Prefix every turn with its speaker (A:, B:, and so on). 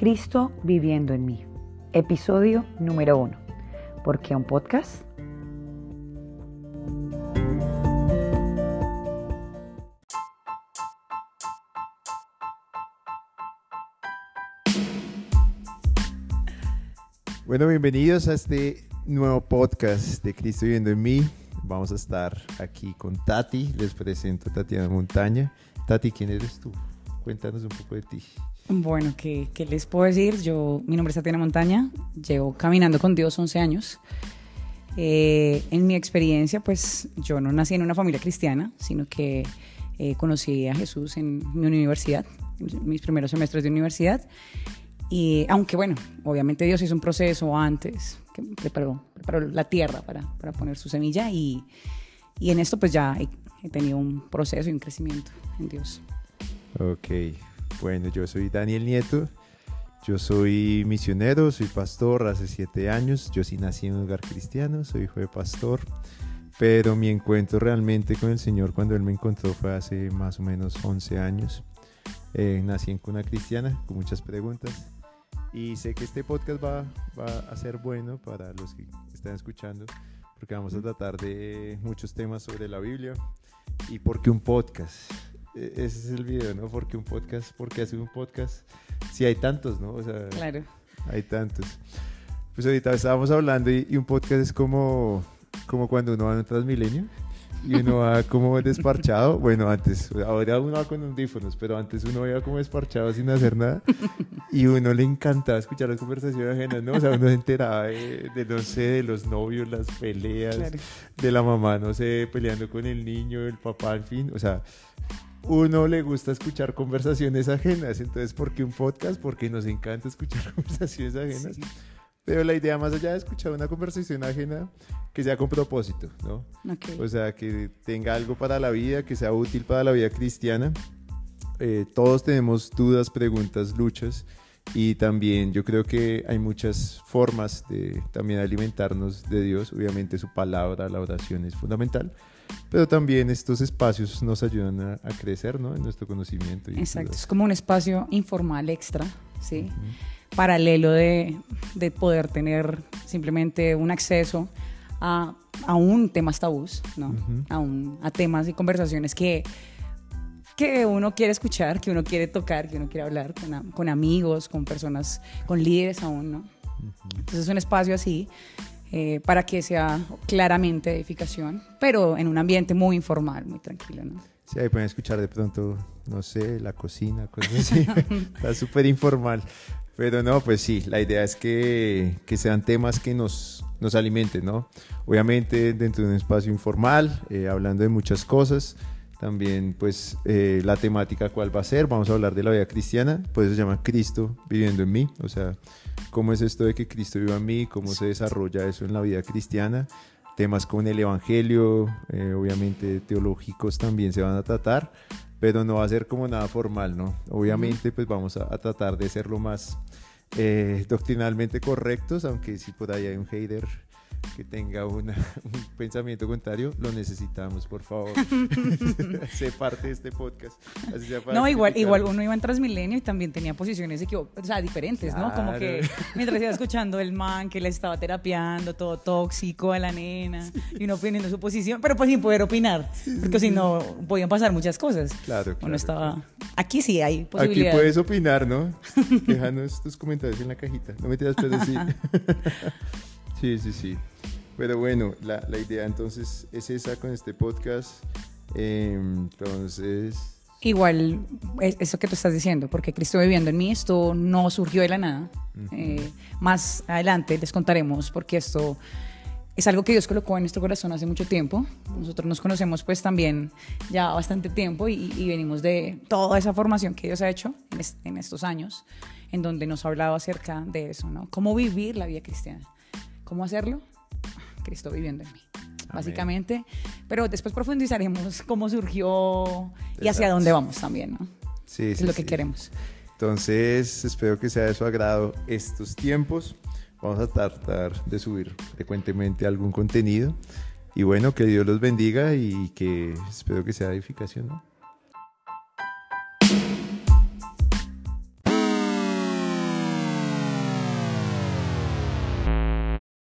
A: Cristo viviendo en mí. Episodio número uno. ¿Por qué un podcast?
B: Bueno, bienvenidos a este nuevo podcast de Cristo viviendo en mí. Vamos a estar aquí con Tati. Les presento a Tatiana Montaña. Tati, ¿quién eres tú? Cuéntanos un poco de ti.
A: Bueno, ¿qué, ¿qué, les puedo decir? Yo, mi nombre es Tatiana Montaña, llevo caminando con Dios 11 años. Eh, en mi experiencia, pues yo no nací en una familia cristiana, sino que eh, conocí a Jesús en mi universidad, mis primeros semestres de universidad. Y aunque bueno, obviamente Dios hizo un proceso antes, que preparó, preparó la tierra para, para, poner su semilla y, y en esto pues ya he, he tenido un proceso y un crecimiento en Dios.
B: Ok, bueno, yo soy Daniel Nieto, yo soy misionero, soy pastor hace siete años, yo sí nací en un hogar cristiano, soy hijo de pastor, pero mi encuentro realmente con el Señor cuando Él me encontró fue hace más o menos 11 años. Eh, nací en cuna cristiana, con muchas preguntas, y sé que este podcast va, va a ser bueno para los que están escuchando, porque vamos a tratar de muchos temas sobre la Biblia y por qué un podcast. E, ese es el video, ¿no? Porque un podcast, porque hace un podcast, si hay tantos, ¿no? O sea,
A: claro.
B: hay tantos. Pues ahorita estábamos hablando y, y, un podcast es como, como cuando uno va en un Transmilenio y uno va como desparchado. Bueno, antes, ahora uno va con audífonos, pero antes uno iba como desparchado sin hacer nada y uno le encantaba escuchar las conversaciones ajenas, ¿no? O sea, uno se enteraba de, de no sé, de los novios, las peleas, claro. de la mamá, no sé, peleando con el niño, el papá, en fin, o sea, uno le gusta escuchar conversaciones ajenas. Entonces, ¿por qué un podcast? Porque nos encanta escuchar conversaciones ajenas. Sí. Pero la idea más allá de escuchar una conversación ajena, que sea con propósito, ¿no?
A: Okay.
B: O sea, que tenga algo para la vida, que sea útil para la vida cristiana. Eh, todos tenemos dudas, preguntas, luchas. Y también yo creo que hay muchas formas de también alimentarnos de Dios. Obviamente su palabra, la oración es fundamental pero también estos espacios nos ayudan a, a crecer ¿no? en nuestro conocimiento. Y
A: Exacto, es como un espacio informal extra, ¿sí? Uh -huh. paralelo de, de, poder tener simplemente un acceso a, a un temas tabús, ¿no? Uh -huh. a, un, a temas y conversaciones que, que uno quiere escuchar, que uno quiere tocar, que uno quiere hablar con, con amigos, con personas, con líderes aún, ¿no? Uh -huh. Entonces es un espacio así eh, para que sea claramente edificación, pero en un ambiente muy informal, muy tranquilo. ¿no?
B: Sí, ahí pueden escuchar de pronto, no sé, la cocina, cosas así. Está súper informal. Pero no, pues sí, la idea es que, que sean temas que nos, nos alimenten, ¿no? Obviamente dentro de un espacio informal, eh, hablando de muchas cosas. También, pues, eh, la temática cuál va a ser. Vamos a hablar de la vida cristiana. Pues se llama Cristo viviendo en mí. O sea, cómo es esto de que Cristo viva en mí, cómo se desarrolla eso en la vida cristiana. Temas con el Evangelio, eh, obviamente teológicos también se van a tratar, pero no va a ser como nada formal, ¿no? Obviamente, pues vamos a, a tratar de ser lo más eh, doctrinalmente correctos, aunque si por ahí hay un hater que tenga una, un pensamiento contrario, lo necesitamos, por favor. sé parte de este podcast.
A: Así sea no, igual, igual uno iba en Transmilenio y también tenía posiciones o sea, diferentes, claro. ¿no? Como que mientras iba escuchando el man que le estaba terapiando, todo tóxico a la nena, y uno opinando su posición, pero pues sin poder opinar, porque si no podían pasar muchas cosas.
B: Claro, claro.
A: Uno estaba... Aquí sí hay posibilidades.
B: Aquí puedes opinar, ¿no? Déjanos tus comentarios en la cajita. No me tiras, pero sí. Sí, sí, sí. Pero bueno, la, la, idea entonces es esa con este podcast. Eh, entonces...
A: Igual, eso que tú estás diciendo, porque Cristo viviendo en mí, esto no surgió de la nada. Uh -huh. eh, más adelante les contaremos porque esto es algo que Dios colocó en nuestro corazón hace mucho tiempo. Nosotros nos conocemos pues también ya bastante tiempo y, y venimos de toda esa formación que Dios ha hecho en, est en estos años, en donde nos ha hablado acerca de eso, ¿no? Cómo vivir la vida cristiana. ¿Cómo hacerlo? Cristo viviendo en mí, Amén. básicamente. Pero después profundizaremos cómo surgió y hacia dónde vamos también, ¿no?
B: Sí,
A: es
B: sí,
A: lo que
B: sí.
A: queremos.
B: Entonces, espero que sea de su agrado estos tiempos. Vamos a tratar de subir frecuentemente algún contenido. Y bueno, que Dios los bendiga y que espero que sea edificación, ¿no?